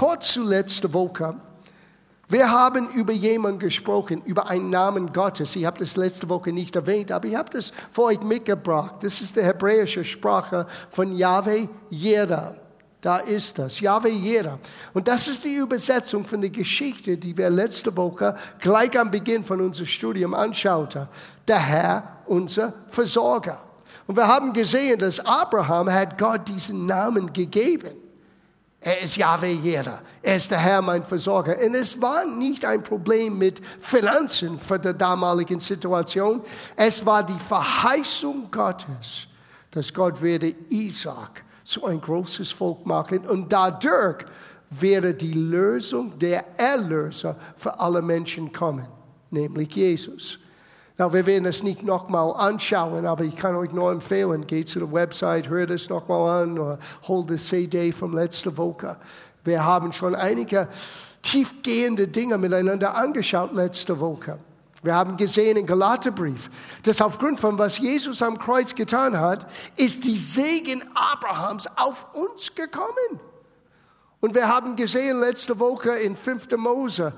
kurz zu letzter Woche. Wir haben über jemanden gesprochen, über einen Namen Gottes. Ich habe das letzte Woche nicht erwähnt, aber ich habe das für euch mitgebracht. Das ist die hebräische Sprache von Yahweh Jera. Da ist das, Yahweh Jera. Und das ist die Übersetzung von der Geschichte, die wir letzte Woche gleich am Beginn von unserem Studium anschauten. Der Herr, unser Versorger. Und wir haben gesehen, dass Abraham hat Gott diesen Namen gegeben. Er ist Yahweh Jera. Er ist der Herr, mein Versorger. Und es war nicht ein Problem mit Finanzen für die damalige Situation. Es war die Verheißung Gottes, dass Gott werde Isaac zu ein großes Volk machen und dadurch werde die Lösung, der Erlöser für alle Menschen kommen, nämlich Jesus. Na, wir werden es nicht nochmal anschauen, aber ich kann euch nur empfehlen, geht zu der Website, hört es nochmal an oder holt das CD von letzter Woche. Wir haben schon einige tiefgehende Dinge miteinander angeschaut letzte Woche. Wir haben gesehen im Galaterbrief, dass aufgrund von was Jesus am Kreuz getan hat, ist die Segen Abrahams auf uns gekommen. Und wir haben gesehen letzte Woche in 5. Mose,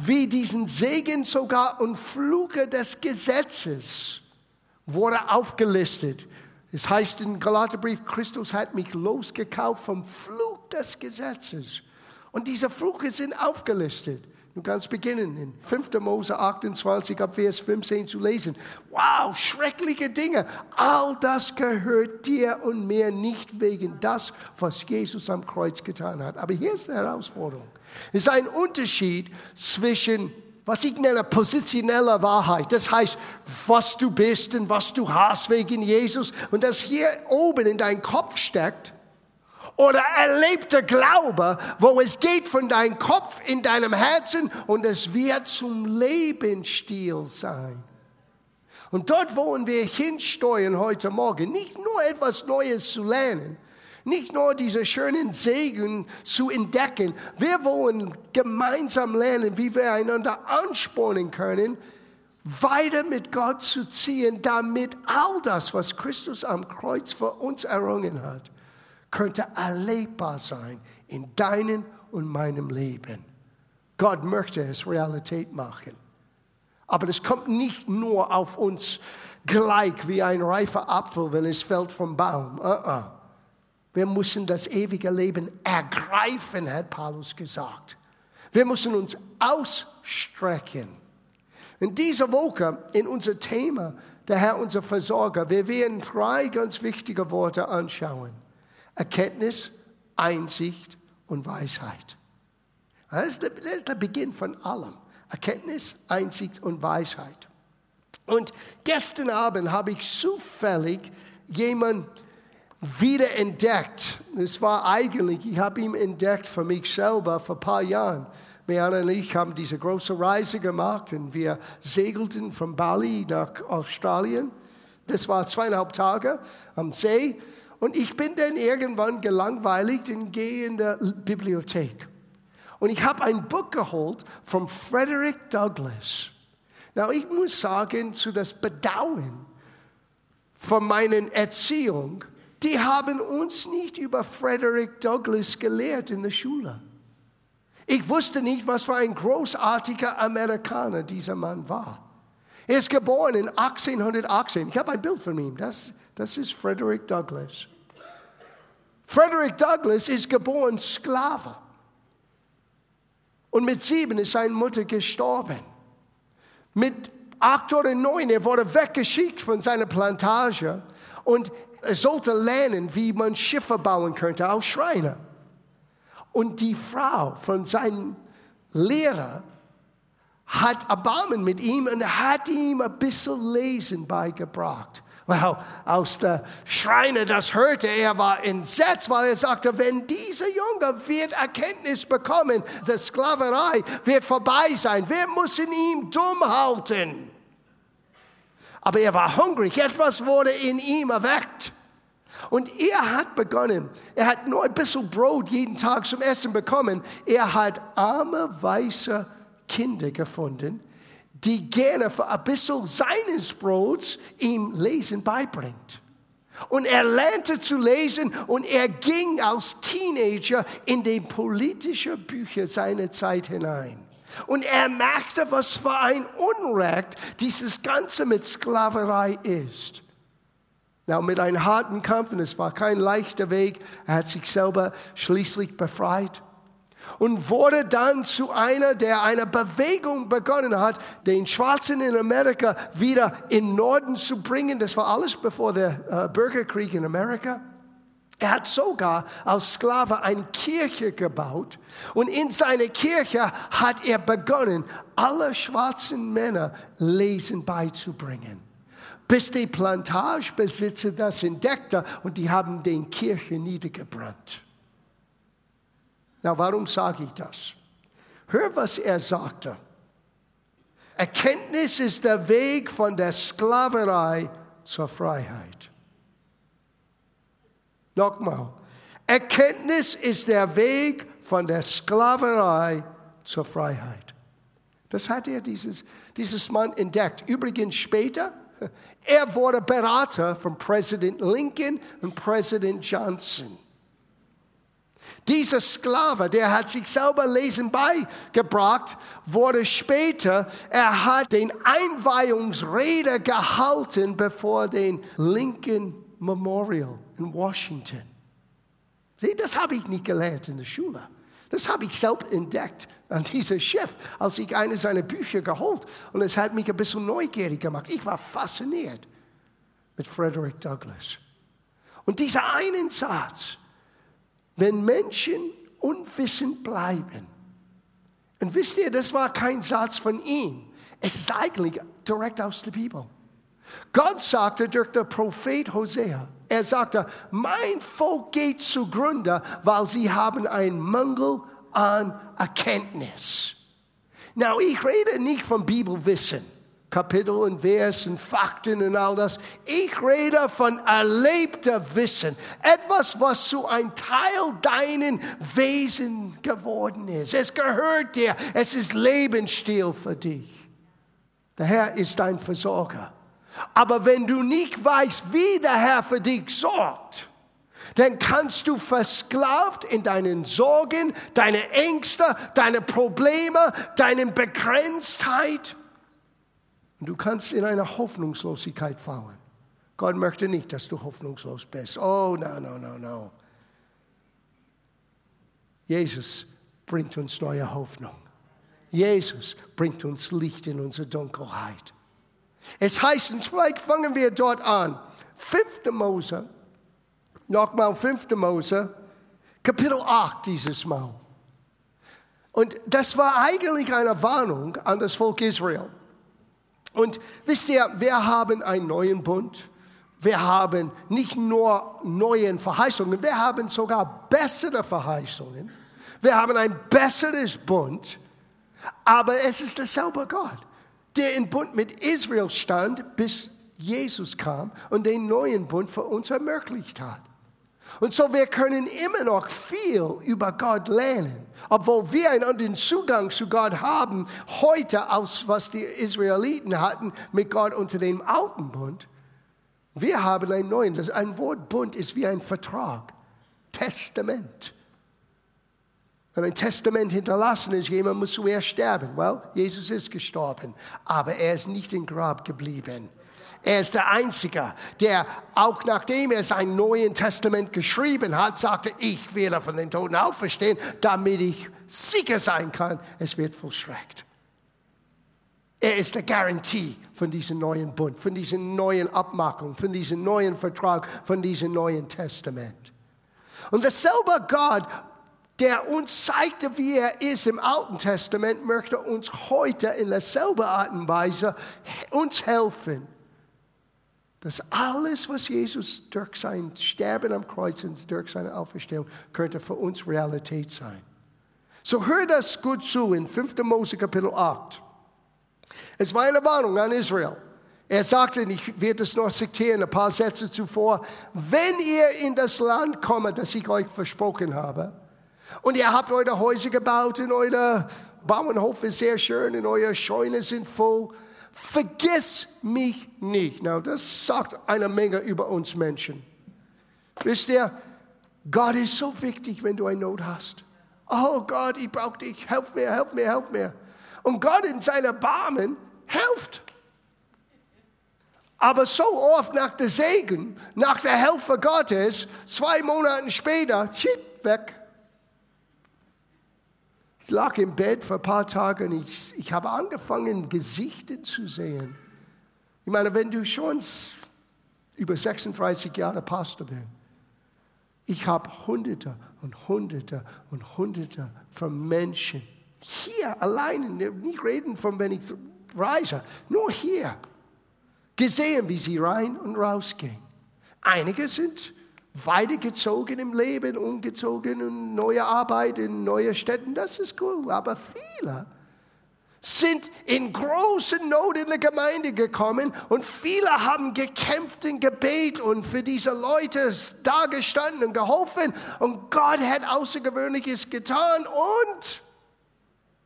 wie diesen Segen sogar und Fluche des Gesetzes wurde aufgelistet. Es heißt im Galaterbrief, Christus hat mich losgekauft vom Fluch des Gesetzes. Und diese Fluche sind aufgelistet. Du kannst beginnen in 5. Mose 28 ab Vers 15 zu lesen. Wow, schreckliche Dinge. All das gehört dir und mir nicht wegen das, was Jesus am Kreuz getan hat. Aber hier ist die Herausforderung. Es ist ein Unterschied zwischen was ich nenne positioneller Wahrheit. Das heißt, was du bist und was du hast wegen Jesus und das hier oben in deinem Kopf steckt. Oder erlebter Glaube, wo es geht von deinem Kopf in deinem Herzen und es wird zum Lebensstil sein. Und dort wollen wir hinsteuern heute Morgen. Nicht nur etwas Neues zu lernen, nicht nur diese schönen Segen zu entdecken. Wir wollen gemeinsam lernen, wie wir einander anspornen können, weiter mit Gott zu ziehen, damit all das, was Christus am Kreuz für uns errungen hat, könnte erlebbar sein in deinem und meinem Leben. Gott möchte es Realität machen. Aber das kommt nicht nur auf uns gleich wie ein reifer Apfel, wenn es fällt vom Baum. Uh -uh. Wir müssen das ewige Leben ergreifen, hat Paulus gesagt. Wir müssen uns ausstrecken. In dieser Woche, in unser Thema, der Herr unser Versorger, wir werden drei ganz wichtige Worte anschauen. Erkenntnis, Einsicht und Weisheit. Das ist, der, das ist der Beginn von allem. Erkenntnis, Einsicht und Weisheit. Und gestern Abend habe ich zufällig jemanden wieder entdeckt. Es war eigentlich, ich habe ihn entdeckt für mich selber vor ein paar Jahren. Miana und ich haben diese große Reise gemacht und wir segelten von Bali nach Australien. Das war zweieinhalb Tage am See. Und ich bin dann irgendwann gelangweilt und gehe in der Bibliothek. Und ich habe ein Buch geholt von Frederick Douglass. Now, ich muss sagen, zu das Bedauern von meiner Erziehung, die haben uns nicht über Frederick Douglass gelehrt in der Schule. Ich wusste nicht, was für ein großartiger Amerikaner dieser Mann war. Er ist geboren in 1818. Ich habe ein Bild von ihm. Das, das ist Frederick Douglass. Frederick Douglass ist geboren Sklave. Und mit sieben ist seine Mutter gestorben. Mit acht oder neun, er wurde weggeschickt von seiner Plantage und er sollte lernen, wie man Schiffe bauen könnte, auch Schreiner. Und die Frau von seinem Lehrer hat Erbarmen mit ihm und hat ihm ein bisschen Lesen beigebracht. Well, als der Schreiner das hörte, er war entsetzt, weil er sagte, wenn dieser Junge wird Erkenntnis bekommen, die Sklaverei wird vorbei sein. Wir müssen ihn dumm halten. Aber er war hungrig, etwas wurde in ihm erweckt. Und er hat begonnen, er hat nur ein bisschen Brot jeden Tag zum Essen bekommen. Er hat arme, weiße Kinder gefunden, die gerne für ein bisschen seines Brots ihm Lesen beibringt. Und er lernte zu lesen und er ging als Teenager in die politischen Bücher seiner Zeit hinein. Und er merkte, was für ein Unrecht dieses Ganze mit Sklaverei ist. Na, mit einem harten Kampf, und es war kein leichter Weg, er hat sich selber schließlich befreit und wurde dann zu einer, der eine Bewegung begonnen hat, den Schwarzen in Amerika wieder in Norden zu bringen. Das war alles bevor der äh, Bürgerkrieg in Amerika. Er hat sogar als Sklave eine Kirche gebaut und in seiner Kirche hat er begonnen, alle schwarzen Männer Lesen beizubringen. Bis die Plantagebesitzer das entdeckte und die haben den Kirche niedergebrannt. Na, warum sage ich das? Hör, was er sagte. Erkenntnis ist der Weg von der Sklaverei zur Freiheit. Nochmal. Erkenntnis ist der Weg von der Sklaverei zur Freiheit. Das hat er dieses, dieses Mann entdeckt. Übrigens später, er wurde Berater von Präsident Lincoln und Präsident Johnson. Dieser Sklave, der hat sich selber Lesen beigebracht, wurde später, er hat den Einweihungsrede gehalten bevor den Lincoln Memorial in Washington. Sieh, das habe ich nicht gelernt in der Schule. Das habe ich selbst entdeckt an diesem Schiff, als ich eines seiner Bücher geholt und es hat mich ein bisschen neugierig gemacht. Ich war fasziniert mit Frederick Douglass. Und dieser einen Satz, wenn Menschen unwissend bleiben. Und wisst ihr, das war kein Satz von ihm. Es ist eigentlich direkt aus der Bibel. Gott sagte durch den Prophet Hosea, er sagte, mein Volk geht zugrunde, weil sie haben einen Mangel an Erkenntnis. Now, ich rede nicht von Bibelwissen. Kapitel und Vers und Fakten und all das. Ich rede von erlebter Wissen. Etwas, was zu ein Teil deinen Wesen geworden ist. Es gehört dir. Es ist Lebensstil für dich. Der Herr ist dein Versorger. Aber wenn du nicht weißt, wie der Herr für dich sorgt, dann kannst du versklavt in deinen Sorgen, deine Ängste, deine Probleme, deine Begrenztheit und du kannst in eine Hoffnungslosigkeit fallen. Gott möchte nicht, dass du hoffnungslos bist. Oh, no, no, no, no. Jesus bringt uns neue Hoffnung. Jesus bringt uns Licht in unsere Dunkelheit. Es heißt, und vielleicht fangen wir dort an. 5. Mose, nochmal 5. Mose, Kapitel 8 dieses Mal. Und das war eigentlich eine Warnung an das Volk Israel. Und wisst ihr, wir haben einen neuen Bund. Wir haben nicht nur neue Verheißungen, wir haben sogar bessere Verheißungen. Wir haben ein besseres Bund, aber es ist derselbe Gott, der in Bund mit Israel stand, bis Jesus kam und den neuen Bund für uns ermöglicht hat. Und so wir können immer noch viel über Gott lernen, obwohl wir einen anderen Zugang zu Gott haben heute, als was die Israeliten hatten mit Gott unter dem alten Bund. Wir haben einen neuen. Das ein Wort Bund ist wie ein Vertrag, Testament. Wenn ein Testament hinterlassen ist, jemand muss zuerst sterben. Well, Jesus ist gestorben, aber er ist nicht im Grab geblieben. Er ist der Einzige, der auch nachdem er sein Neuen Testament geschrieben hat, sagte, ich werde von den Toten auferstehen, damit ich sicher sein kann, es wird vollstreckt. Er ist der Garantie von diesem neuen Bund, von diesem neuen Abmachung, von diesem neuen Vertrag, von diesem neuen Testament. Und dasselbe Gott, der uns zeigte, wie er ist im Alten Testament, möchte uns heute in derselben Art und Weise uns helfen, dass alles, was Jesus durch sein Sterben am Kreuz und durch seine Auferstehung könnte für uns Realität sein. So hör das gut zu in 5. Mose Kapitel 8. Es war eine Warnung an Israel. Er sagte, ich werde es noch zitieren, ein paar Sätze zuvor, wenn ihr in das Land kommt, das ich euch versprochen habe, und ihr habt eure Häuser gebaut und euer Bauernhof ist sehr schön und eure Scheune sind voll, vergiss mich nicht. Na, das sagt eine Menge über uns Menschen. Wisst ihr, Gott ist so wichtig, wenn du eine Not hast. Oh Gott, ich brauche dich, helf mir, helf mir, helf mir. Und Gott in seiner Barmen hilft. Aber so oft nach der Segen, nach der Hilfe Gottes, zwei Monate später, zip, weg. Ich lag im Bett vor ein paar Tagen und ich, ich habe angefangen, Gesichter zu sehen. Ich meine, wenn du schon über 36 Jahre Pastor bist, ich habe Hunderte und Hunderte und Hunderte von Menschen hier alleine, nicht reden von wenn ich reise, nur hier gesehen, wie sie rein und raus gehen. Einige sind weitergezogen im Leben, umgezogen und neue Arbeit in neue Städten, das ist cool, aber viele sind in große Not in der Gemeinde gekommen und viele haben gekämpft in Gebet und für diese Leute dagestanden und geholfen und Gott hat Außergewöhnliches getan und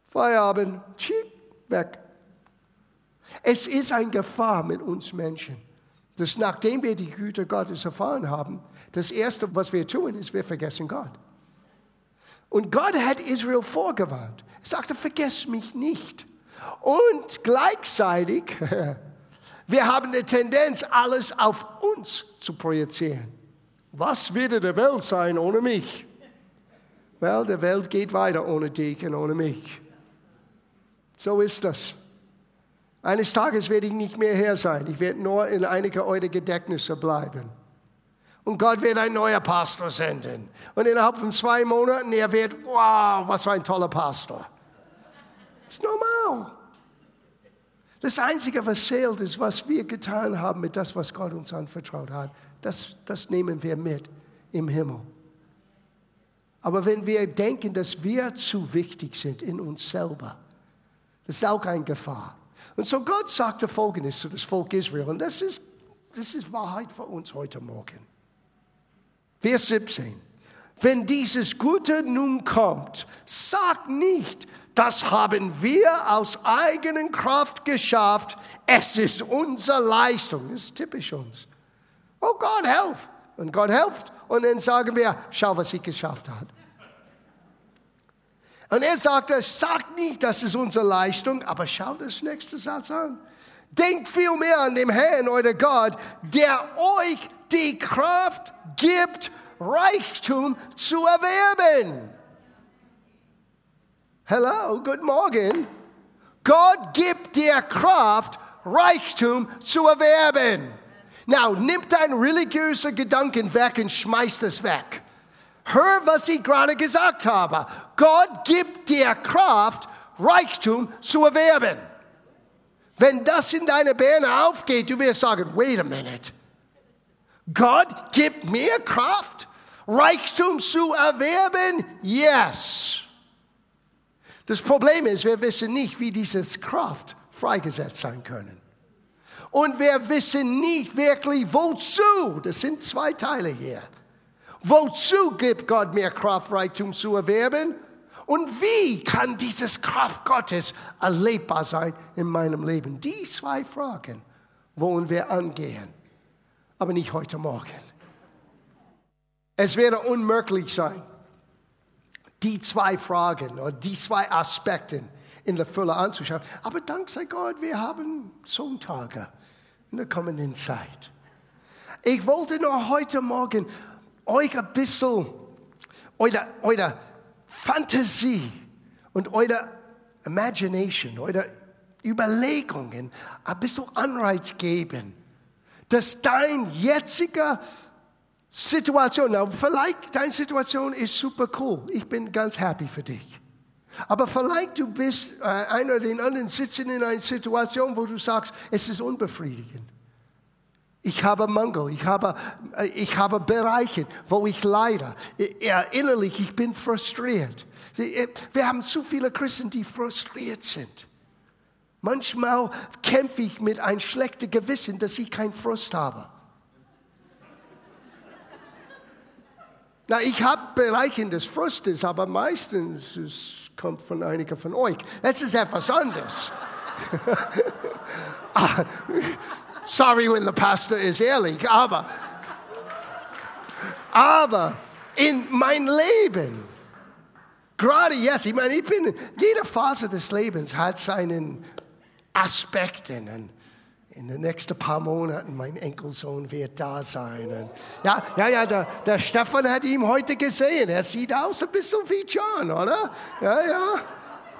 Feierabend, weg. Es ist eine Gefahr mit uns Menschen, dass nachdem wir die Güte Gottes erfahren haben, das Erste, was wir tun, ist, wir vergessen Gott. Und Gott hat Israel vorgewarnt. Er sagte, vergess mich nicht. Und gleichzeitig, wir haben die Tendenz, alles auf uns zu projizieren. Was würde der Welt sein ohne mich? Well, die Welt geht weiter ohne dich und ohne mich. So ist das. Eines Tages werde ich nicht mehr hier sein. Ich werde nur in einige eurer Gedächtnisse bleiben. Und Gott wird ein neuer Pastor senden. Und innerhalb von zwei Monaten, er wird, wow, was für ein toller Pastor. Das ist normal. Das Einzige, was zählt, ist, was wir getan haben mit das, was Gott uns anvertraut hat. Das, das nehmen wir mit im Himmel. Aber wenn wir denken, dass wir zu wichtig sind in uns selber, das ist auch eine Gefahr. Und so Gott sagte Folgendes zu das Volk Israel, und das ist, das ist Wahrheit für uns heute Morgen. Vers 17. Wenn dieses Gute nun kommt, sag nicht, das haben wir aus eigener Kraft geschafft, es ist unsere Leistung. Das ist typisch uns. Oh Gott, helf. Und Gott hilft. Und dann sagen wir, schau, was ich geschafft habe. Und er sagte, sagt nicht, das ist unsere Leistung, aber schau das nächste Satz an. Denkt vielmehr an den Herrn, euer Gott, der euch die Kraft gibt, Reichtum zu erwerben. Hello, guten Morgen. Gott gibt dir Kraft, Reichtum zu erwerben. Now, nimm dein religiöser Gedanken weg und schmeiß das weg. Hör, was ich gerade gesagt habe. Gott gibt dir Kraft, Reichtum zu erwerben. Wenn das in deine Birne aufgeht, du wirst sagen, wait a minute. Gott gibt mir Kraft, Reichtum zu erwerben? Yes. Das Problem ist, wir wissen nicht, wie dieses Kraft freigesetzt sein können. Und wir wissen nicht wirklich, wozu. Das sind zwei Teile hier. Wozu gibt Gott mir Kraft, Reichtum zu erwerben? Und wie kann dieses Kraft Gottes erlebbar sein in meinem Leben? Die zwei Fragen wollen wir angehen, aber nicht heute Morgen. Es werde unmöglich sein, die zwei Fragen oder die zwei Aspekte in der Fülle anzuschauen. Aber dank sei Gott, wir haben Sonntage in der kommenden Zeit. Ich wollte nur heute Morgen euch ein bisschen eure, eure Fantasie und eure Imagination, eure Überlegungen ein bisschen Anreiz geben, dass dein jetziger Situation, na, vielleicht deine Situation ist super cool, ich bin ganz happy für dich. Aber vielleicht du bist, äh, einer oder den anderen sitzen in einer Situation, wo du sagst, es ist unbefriedigend. Ich habe Mangel, ich habe, äh, ich habe Bereiche, wo ich leide. Innerlich, ich bin frustriert. Äh, wir haben zu viele Christen, die frustriert sind. Manchmal kämpfe ich mit einem schlechten Gewissen, dass ich keinen Frust habe. Na, ich habe Bereiche des Frustes, aber meistens es kommt von einigen von euch. Es ist etwas anderes. Ah, sorry when the pastor is ehrlich, aber, aber in mein Leben, gerade jetzt, ich meine, ich bin, jede Phase des Lebens hat seinen Aspekten. Und in den nächsten paar Monaten, mein Enkelsohn wird da sein. Und ja, ja, ja, der, der Stefan hat ihn heute gesehen. Er sieht aus ein bisschen wie John, oder? Ja, ja.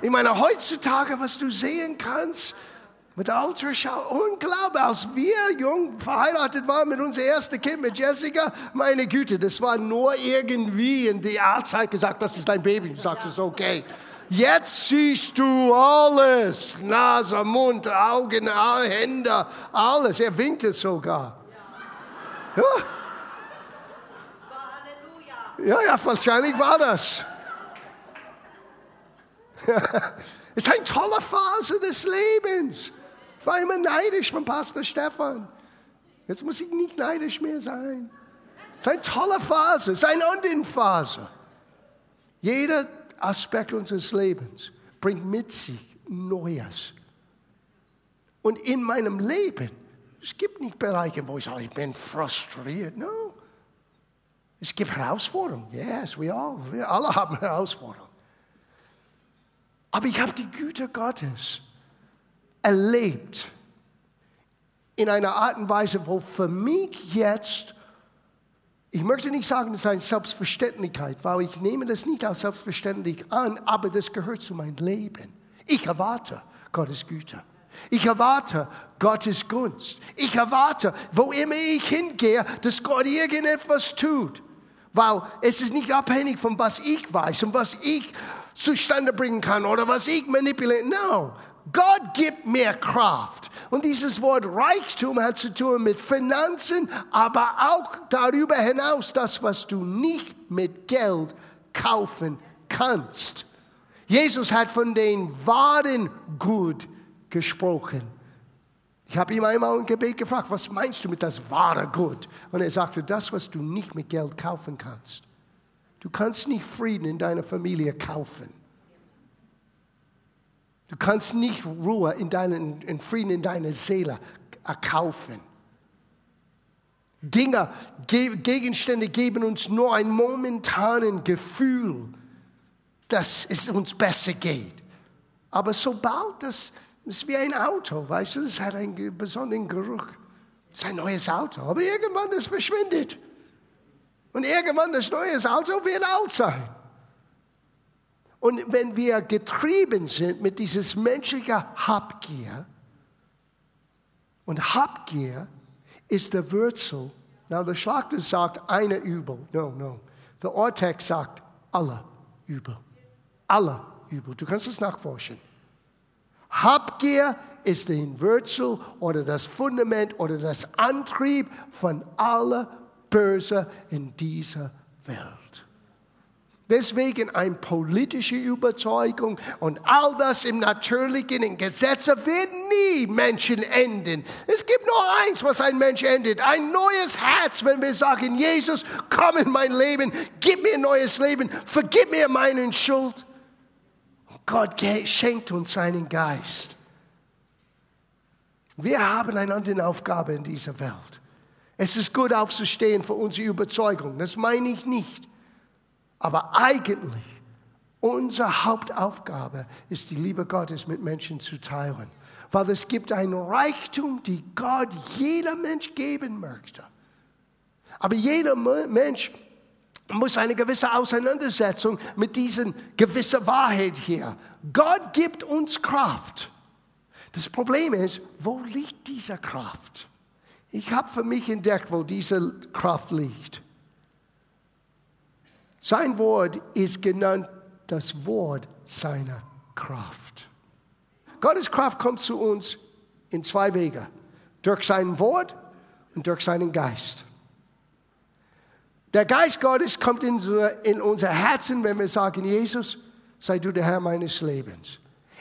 Ich meine, heutzutage, was du sehen kannst, mit der Ultraschall, unglaublich, als wir jung verheiratet waren mit unserem ersten Kind, mit Jessica, meine Güte, das war nur irgendwie in die Ahrzeit gesagt, das ist dein Baby. Du sagst, es ist okay. Jetzt siehst du alles. Nase, Mund, Augen, Hände, alles. Er winkte sogar. Ja. Ja, ja, wahrscheinlich war das. Es ist eine tolle Phase des Lebens. Ich war immer neidisch von Pastor Stefan. Jetzt muss ich nicht neidisch mehr sein. Es ist eine tolle Phase, es ist eine Undin-Phase. Jeder Aspekt unseres Lebens bringt mit sich Neues. Und in meinem Leben, es gibt nicht Bereiche, wo ich sage, ich bin frustriert. No. Es gibt Herausforderungen. Yes, we all. Wir alle haben Herausforderungen. Aber ich habe die Güte Gottes erlebt in einer Art und Weise, wo für mich jetzt ich möchte nicht sagen, das ist eine Selbstverständlichkeit, weil ich nehme das nicht als selbstverständlich an, aber das gehört zu meinem Leben. Ich erwarte Gottes Güte. Ich erwarte Gottes Gunst. Ich erwarte, wo immer ich hingehe, dass Gott irgendetwas tut. Weil es ist nicht abhängig von was ich weiß und was ich zustande bringen kann oder was ich manipuliere. No, Gott gibt mir Kraft. Und dieses Wort Reichtum hat zu tun mit Finanzen, aber auch darüber hinaus das, was du nicht mit Geld kaufen kannst. Jesus hat von den wahren Gut gesprochen. Ich habe ihm einmal im Gebet gefragt, was meinst du mit das wahre Gut? Und er sagte, das, was du nicht mit Geld kaufen kannst. Du kannst nicht Frieden in deiner Familie kaufen. Du kannst nicht Ruhe in deinen, in Frieden in deiner Seele erkaufen. Dinge, Gegenstände geben uns nur ein momentanen Gefühl, dass es uns besser geht. Aber sobald das, das ist wie ein Auto, weißt du, das hat einen besonderen Geruch. Das ist ein neues Auto, aber irgendwann das verschwindet. Und irgendwann das neue Auto wird alt sein. Und wenn wir getrieben sind mit dieses menschlichen Habgier, und Habgier ist der Wurzel, na, der Schlachter sagt eine Übel, no, no. Der Ortex sagt alle Übel. Alle Übel. Du kannst es nachforschen. Habgier ist die Wurzel oder das Fundament oder das Antrieb von aller Böse in dieser Welt. Deswegen eine politische Überzeugung und all das im Natürlichen, in Gesetze wird nie Menschen enden. Es gibt nur eins, was ein Mensch endet. Ein neues Herz, wenn wir sagen, Jesus, komm in mein Leben, gib mir ein neues Leben, vergib mir meinen Schuld. Gott schenkt uns seinen Geist. Wir haben eine andere Aufgabe in dieser Welt. Es ist gut aufzustehen für unsere Überzeugung. Das meine ich nicht. Aber eigentlich, unsere Hauptaufgabe ist die Liebe Gottes mit Menschen zu teilen. Weil es gibt ein Reichtum, die Gott jeder Mensch geben möchte. Aber jeder Mensch muss eine gewisse Auseinandersetzung mit diesen gewissen Wahrheit hier. Gott gibt uns Kraft. Das Problem ist, wo liegt diese Kraft? Ich habe für mich entdeckt, wo diese Kraft liegt. Sein Wort ist genannt das Wort seiner Kraft. Gottes Kraft kommt zu uns in zwei Wege. Durch sein Wort und durch seinen Geist. Der Geist Gottes kommt in, unser Herzen, wenn wir sagen, Jesus, sei du der Herr meines Lebens.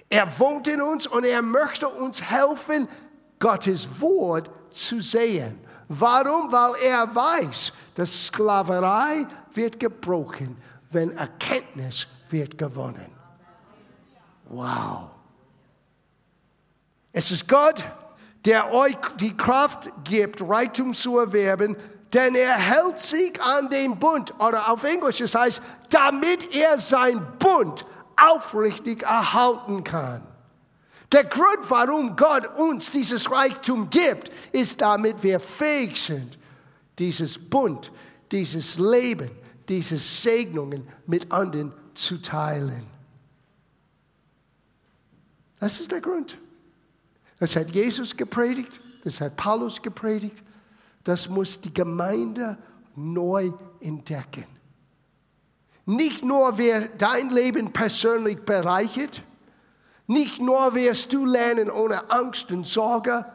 Er wohnt in uns und er möchte uns helfen, Gottes Wort zu sehen. Warum? Weil er weiß, dass Sklaverei wird gebrochen, wenn Erkenntnis wird gewonnen. Wow. Es ist Gott, der euch die Kraft gibt, Reichtum zu erwerben, denn er hält sich an den Bund, oder auf Englisch, es heißt, damit er sein Bund aufrichtig erhalten kann. Der Grund, warum Gott uns dieses Reichtum gibt, ist, damit wir fähig sind, dieses Bund, dieses Leben, diese Segnungen mit anderen zu teilen. Das ist der Grund. Das hat Jesus gepredigt, das hat Paulus gepredigt, das muss die Gemeinde neu entdecken. Nicht nur wer dein Leben persönlich bereichert, nicht nur wirst du lernen ohne Angst und Sorge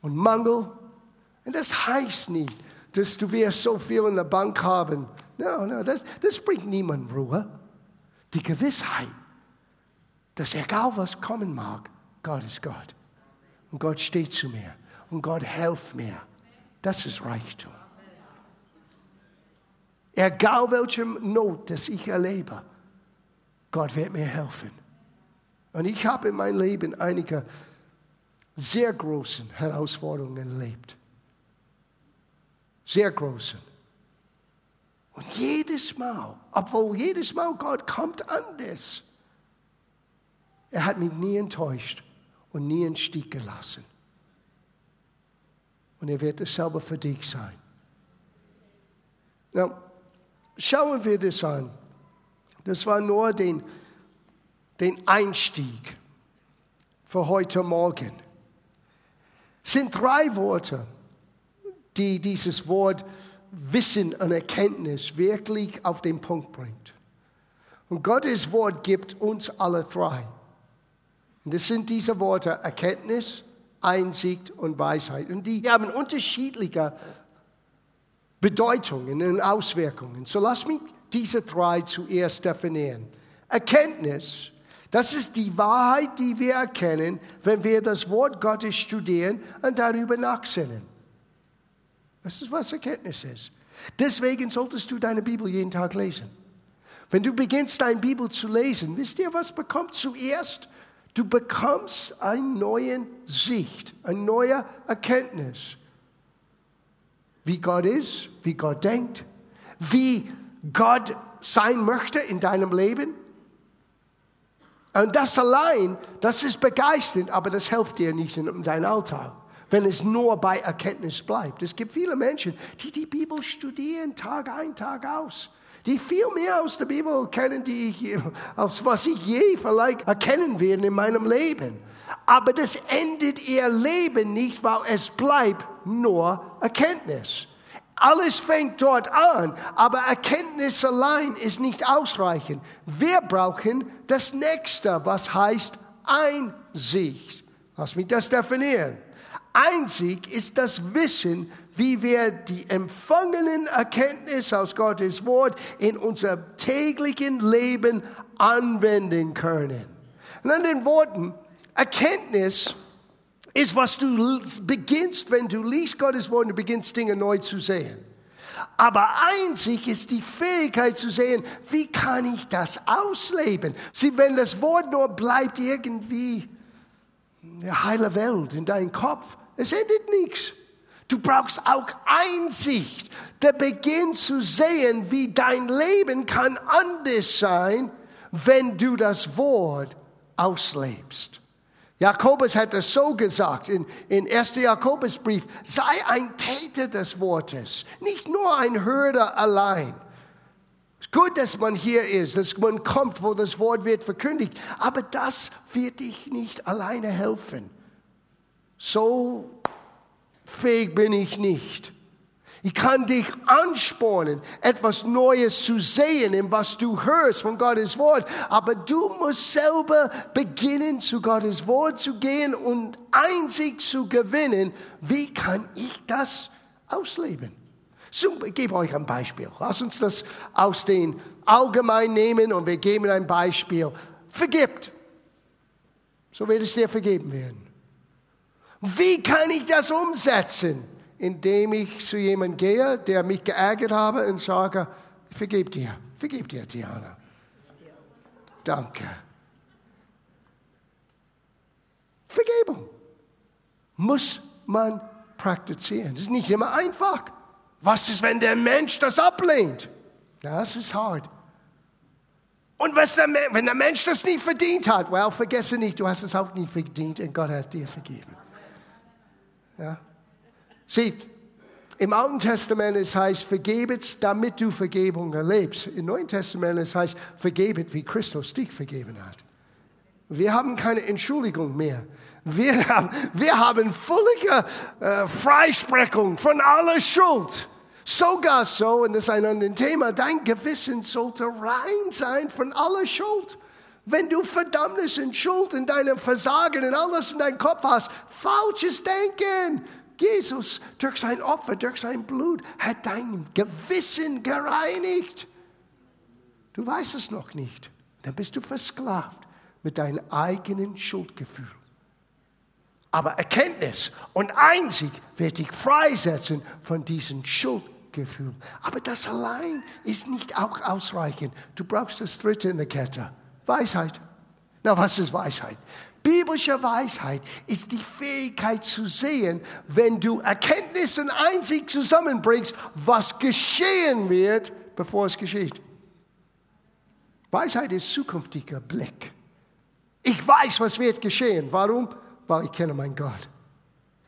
und Mangel. Und das heißt nicht, dass du wirst so viel in der Bank haben. No, no, das, das bringt niemand Ruhe. Die Gewissheit, dass egal was kommen mag, Gott ist Gott. Und Gott steht zu mir. Und Gott hilft mir. Das ist Reichtum. Egal welche Not, das ich erlebe, Gott wird mir helfen. Und ich habe in meinem Leben einige sehr großen Herausforderungen erlebt. Sehr großen. Und jedes Mal, obwohl jedes Mal Gott kommt anders, er hat mich nie enttäuscht und nie in Stich gelassen. Und er wird dasselbe für dich sein. Now, schauen wir das an. Das war nur den, den Einstieg für heute Morgen. Es sind drei Worte, die dieses Wort Wissen und Erkenntnis wirklich auf den Punkt bringt. Und Gottes Wort gibt uns alle drei. Und das sind diese Worte Erkenntnis, Einsicht und Weisheit. Und die haben unterschiedliche Bedeutungen und Auswirkungen. So lass mich diese drei zuerst definieren. Erkenntnis, das ist die Wahrheit, die wir erkennen, wenn wir das Wort Gottes studieren und darüber nachsinnen. Das ist, was Erkenntnis ist. Deswegen solltest du deine Bibel jeden Tag lesen. Wenn du beginnst, deine Bibel zu lesen, wisst ihr, was bekommt zuerst? Du bekommst eine neue Sicht, eine neue Erkenntnis. Wie Gott ist, wie Gott denkt, wie Gott sein möchte in deinem Leben. Und das allein, das ist begeisternd, aber das hilft dir nicht in deinem Alltag, wenn es nur bei Erkenntnis bleibt. Es gibt viele Menschen, die die Bibel studieren, Tag ein, Tag aus die viel mehr aus der Bibel kennen, die ich, als was ich je vielleicht erkennen werde in meinem Leben. Aber das endet ihr Leben nicht, weil es bleibt nur Erkenntnis. Alles fängt dort an, aber Erkenntnis allein ist nicht ausreichend. Wir brauchen das Nächste, was heißt Einsicht. Lass mich das definieren. Einsicht ist das Wissen, wie wir die empfangenen Erkenntnis aus Gottes Wort in unser täglichen Leben anwenden können. Und an den Worten, Erkenntnis ist, was du beginnst, wenn du liest Gottes Wort und beginnst Dinge neu zu sehen. Aber einzig ist die Fähigkeit zu sehen, wie kann ich das ausleben? Sieh, wenn das Wort nur bleibt irgendwie eine heile Welt in deinem Kopf, es endet nichts. Du brauchst auch Einsicht, der Beginn zu sehen, wie dein Leben kann anders sein, wenn du das Wort auslebst. Jakobus hat es so gesagt in, in 1. Jakobusbrief, sei ein Täter des Wortes, nicht nur ein Hörer allein. Es ist gut, dass man hier ist, dass man kommt, wo das Wort wird verkündigt, aber das wird dich nicht alleine helfen. So fähig bin ich nicht. Ich kann dich anspornen, etwas Neues zu sehen, in was du hörst von Gottes Wort. Aber du musst selber beginnen, zu Gottes Wort zu gehen und Einsicht zu gewinnen. Wie kann ich das ausleben? So, ich gebe euch ein Beispiel. Lass uns das aus den Allgemein nehmen und wir geben ein Beispiel. Vergibt. So wird es dir vergeben werden. Wie kann ich das umsetzen? Indem ich zu jemandem gehe, der mich geärgert habe und sage, vergib dir, vergib dir, Diana. Danke. Vergebung. muss man praktizieren. Das ist nicht immer einfach. Was ist, wenn der Mensch das ablehnt? Das ist hart. Und der, wenn der Mensch das nicht verdient hat, well, vergesse nicht, du hast es auch nicht verdient und Gott hat dir vergeben. Ja? Sieh, im Alten Testament es heißt, vergebet, damit du Vergebung erlebst. Im Neuen Testament es heißt, vergebet, wie Christus dich vergeben hat. Wir haben keine Entschuldigung mehr. Wir haben, wir haben völlige äh, Freisprechung von aller Schuld. Sogar so, und das ist ein anderes Thema, dein Gewissen sollte rein sein von aller Schuld. Wenn du Verdammnis und Schuld in deinem Versagen und alles in deinem Kopf hast, falsches Denken. Jesus durch sein Opfer, durch sein Blut hat dein Gewissen gereinigt. Du weißt es noch nicht. Dann bist du versklavt mit deinem eigenen Schuldgefühl. Aber Erkenntnis und Einzig wird dich freisetzen von diesem Schuldgefühl. Aber das allein ist nicht auch ausreichend. Du brauchst das dritte in der Kette. Weisheit. Na, was ist Weisheit? Biblische Weisheit ist die Fähigkeit zu sehen, wenn du Erkenntnis und Einsicht zusammenbringst, was geschehen wird, bevor es geschieht. Weisheit ist zukünftiger Blick. Ich weiß, was wird geschehen. Warum? weil ich kenne meinen Gott.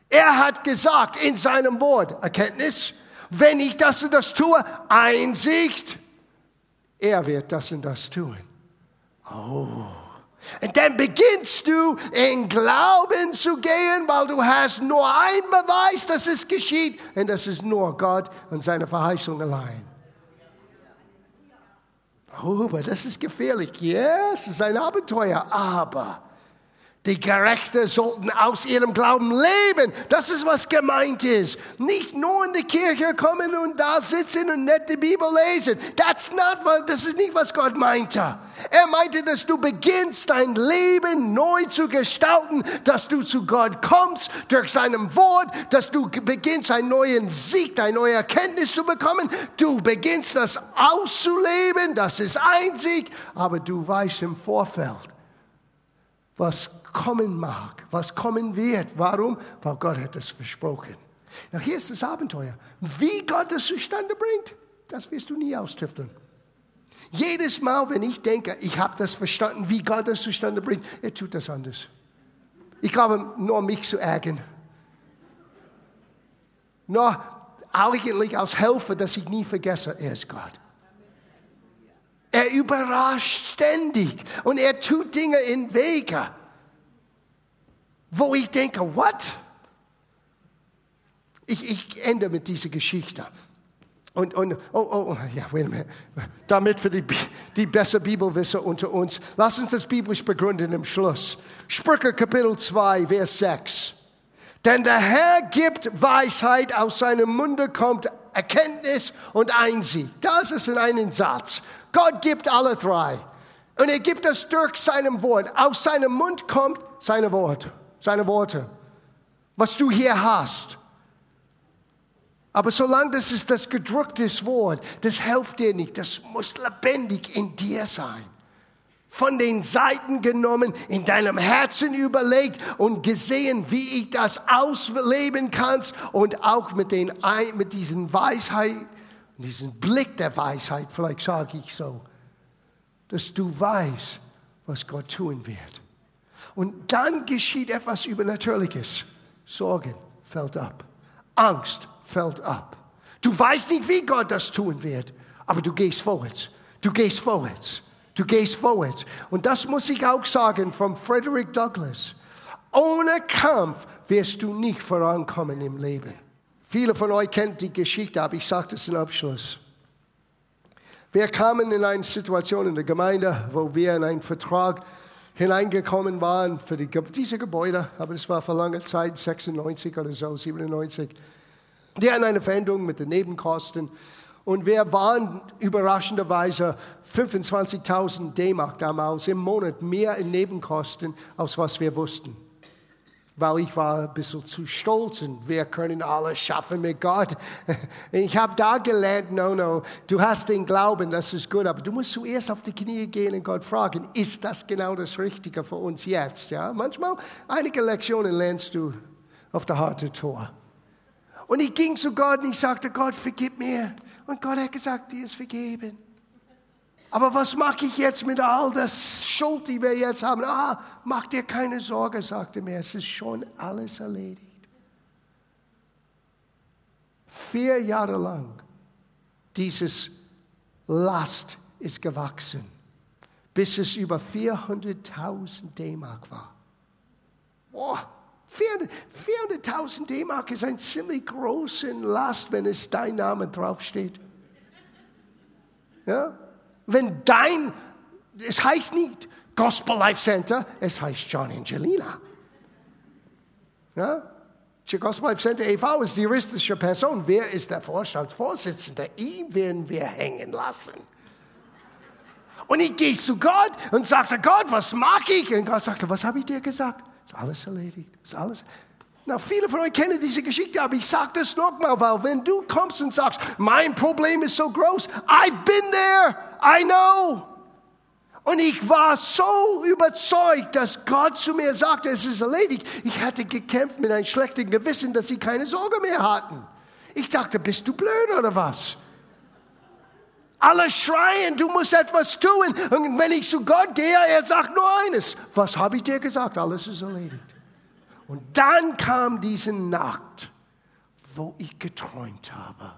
Er hat gesagt in seinem Wort, Erkenntnis, wenn ich das und das tue, Einsicht, er wird das und das tun. Oh. Und dann beginnst du in Glauben zu gehen, weil du hast nur ein Beweis, dass es geschieht, und das ist nur Gott und seine Verheißung allein. Oh, aber das ist gefährlich. Yes, es ist ein Abenteuer, aber die Gerechten sollten aus ihrem Glauben leben. Das ist, was gemeint ist. Nicht nur in die Kirche kommen und da sitzen und nette Bibel lesen. That's not, das ist nicht, was Gott meinte. Er meinte, dass du beginnst, dein Leben neu zu gestalten, dass du zu Gott kommst durch seinem Wort, dass du beginnst, einen neuen Sieg, eine neue Erkenntnis zu bekommen. Du beginnst das auszuleben, das ist ein Sieg, aber du weißt im Vorfeld, was kommen mag, was kommen wird. Warum? Weil Gott hat es versprochen. Na, hier ist das Abenteuer. Wie Gott es zustande bringt, das wirst du nie austüfteln. Jedes Mal, wenn ich denke, ich habe das verstanden, wie Gott es zustande bringt, er tut das anders. Ich glaube, nur mich zu ärgern. Nur eigentlich als Helfer, dass ich nie vergesse, er ist Gott. Er überrascht ständig und er tut Dinge in Wege wo ich denke, what? Ich, ich ende mit dieser Geschichte. Und, und oh, oh, oh, ja, wait a minute. Damit für die, die besser Bibelwisser unter uns, lass uns das biblisch begründen im Schluss. Sprüche Kapitel 2, Vers 6. Denn der Herr gibt Weisheit, aus seinem Munde kommt Erkenntnis und Einsicht. Das ist in einem Satz. Gott gibt alle drei. Und er gibt es durch seinem Wort. Aus seinem Mund kommt seine Wort seine Worte, was du hier hast. Aber solange das ist das gedruckte Wort, das hilft dir nicht. Das muss lebendig in dir sein. Von den Seiten genommen, in deinem Herzen überlegt und gesehen, wie ich das ausleben kann und auch mit, den, mit diesen Weisheit, diesen Blick der Weisheit, vielleicht sage ich so, dass du weißt, was Gott tun wird. Und dann geschieht etwas Übernatürliches. Sorgen fällt ab. Angst fällt ab. Du weißt nicht, wie Gott das tun wird, aber du gehst vorwärts. Du gehst vorwärts. Du gehst vorwärts. Und das muss ich auch sagen von Frederick Douglass. Ohne Kampf wirst du nicht vorankommen im Leben. Viele von euch kennen die Geschichte, aber ich sage das im Abschluss. Wir kamen in eine Situation in der Gemeinde, wo wir in einen Vertrag hineingekommen waren für die, diese Gebäude, aber das war vor langer Zeit, 96 oder so, 97. Die hatten eine Veränderung mit den Nebenkosten. Und wir waren überraschenderweise 25.000 D-Mark damals im Monat mehr in Nebenkosten, als was wir wussten weil ich war ein bisschen zu stolz und wir können alles schaffen mit Gott. Ich habe da gelernt, no, no, du hast den Glauben, das ist gut, aber du musst zuerst auf die Knie gehen und Gott fragen, ist das genau das Richtige für uns jetzt? Ja, manchmal, einige Lektionen lernst du auf der harte Tor. Und ich ging zu Gott und ich sagte, Gott, vergib mir. Und Gott hat gesagt, dir ist vergeben. Aber was mache ich jetzt mit all das Schuld, die wir jetzt haben? Ah, mach dir keine Sorge, sagte mir, es ist schon alles erledigt. Vier Jahre lang, dieses Last ist gewachsen, bis es über 400.000 D-Mark war. Boah, 400.000 D-Mark ist ein ziemlich großer Last, wenn es dein Name draufsteht. Ja? Wenn dein, es heißt nicht Gospel Life Center, es heißt John Angelina. Ja? Die Gospel Life Center e.V. ist die juristische Person. Wer ist der Vorstandsvorsitzende? Ihn werden wir hängen lassen. Und ich gehe zu Gott und sagte, Gott, was mag ich? Und Gott sagte, was habe ich dir gesagt? Ist alles erledigt. Ist alles. Na, viele von euch kennen diese Geschichte, aber ich sage das nochmal, weil wenn du kommst und sagst, mein Problem ist so groß, I've been there, I know. Und ich war so überzeugt, dass Gott zu mir sagte, es ist erledigt. Ich hatte gekämpft mit einem schlechten Gewissen, dass sie keine Sorge mehr hatten. Ich dachte, bist du blöd oder was? Alle schreien, du musst etwas tun. Und wenn ich zu Gott gehe, er sagt nur eines. Was habe ich dir gesagt? Alles ist erledigt. Und dann kam diese Nacht, wo ich geträumt habe.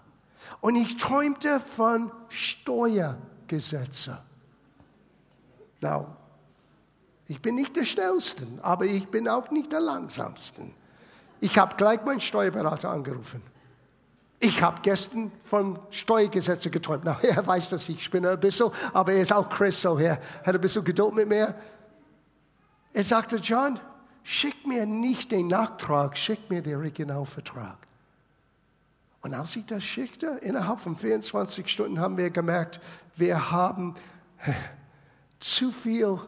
Und ich träumte von Steuergesetzen. Now, ich bin nicht der Schnellste, aber ich bin auch nicht der Langsamste. Ich habe gleich meinen Steuerberater angerufen. Ich habe gestern von Steuergesetzen geträumt. Na, er weiß, dass ich spinne ein bisschen, aber er ist auch Chris, so er hat ein bisschen Geduld mit mir. Er sagte, John, schick mir nicht den Nachtrag, schick mir den Originalvertrag. Und als ich das schickte, innerhalb von 24 Stunden haben wir gemerkt, wir haben zu viel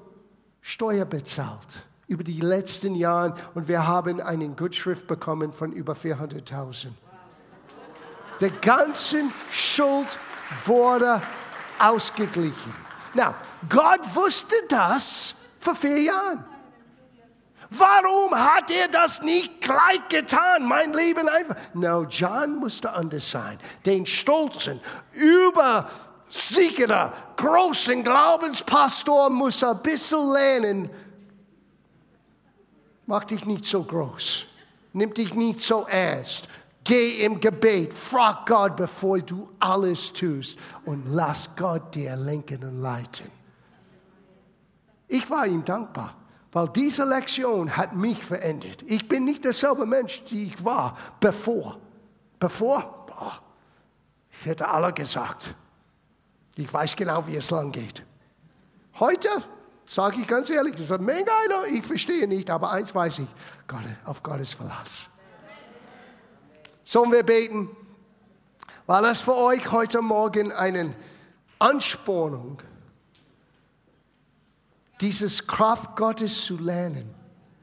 Steuer bezahlt über die letzten Jahre und wir haben eine Gutschrift bekommen von über 400.000. Der ganze Schuld wurde ausgeglichen. Na, Gott wusste das vor vier Jahren. Warum hat er das nicht gleich getan? Mein Leben einfach. No, John musste anders sein. Den stolzen, übersicherer, großen Glaubenspastor muss ein bisschen lernen. Mach dich nicht so groß. Nimm dich nicht so ernst. Geh im Gebet, frag Gott, bevor du alles tust und lass Gott dir lenken und leiten. Ich war ihm dankbar, weil diese Lektion hat mich verändert. Ich bin nicht derselbe Mensch, die ich war bevor. Bevor, boah, ich hätte alle gesagt. Ich weiß genau, wie es lang geht. Heute sage ich ganz ehrlich, das ist mega, ich verstehe nicht, aber eins weiß ich, Gott, auf Gottes Verlass. Sollen wir beten? Weil es für euch heute Morgen eine Anspornung, dieses Kraft Gottes zu lernen.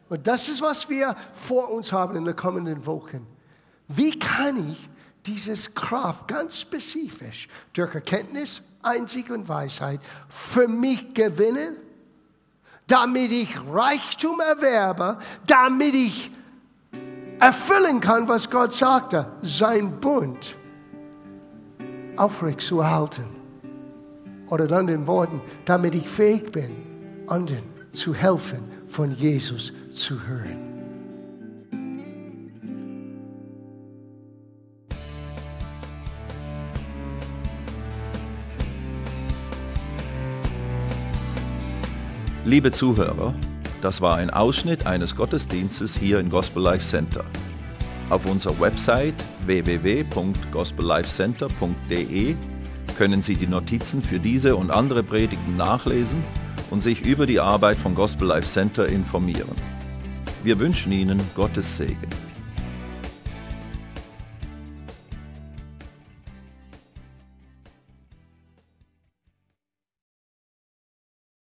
Und das ist, was wir vor uns haben in den kommenden Wochen. Wie kann ich dieses Kraft ganz spezifisch durch Erkenntnis, Einzig und Weisheit für mich gewinnen, damit ich Reichtum erwerbe, damit ich erfüllen kann, was Gott sagte, sein Bund aufrecht zu erhalten. Oder in anderen Worten, damit ich fähig bin, anderen zu helfen, von Jesus zu hören. Liebe Zuhörer, das war ein Ausschnitt eines Gottesdienstes hier im Gospel Life Center. Auf unserer Website www.gospellifecenter.de können Sie die Notizen für diese und andere Predigten nachlesen und sich über die Arbeit vom Gospel Life Center informieren. Wir wünschen Ihnen Gottes Segen.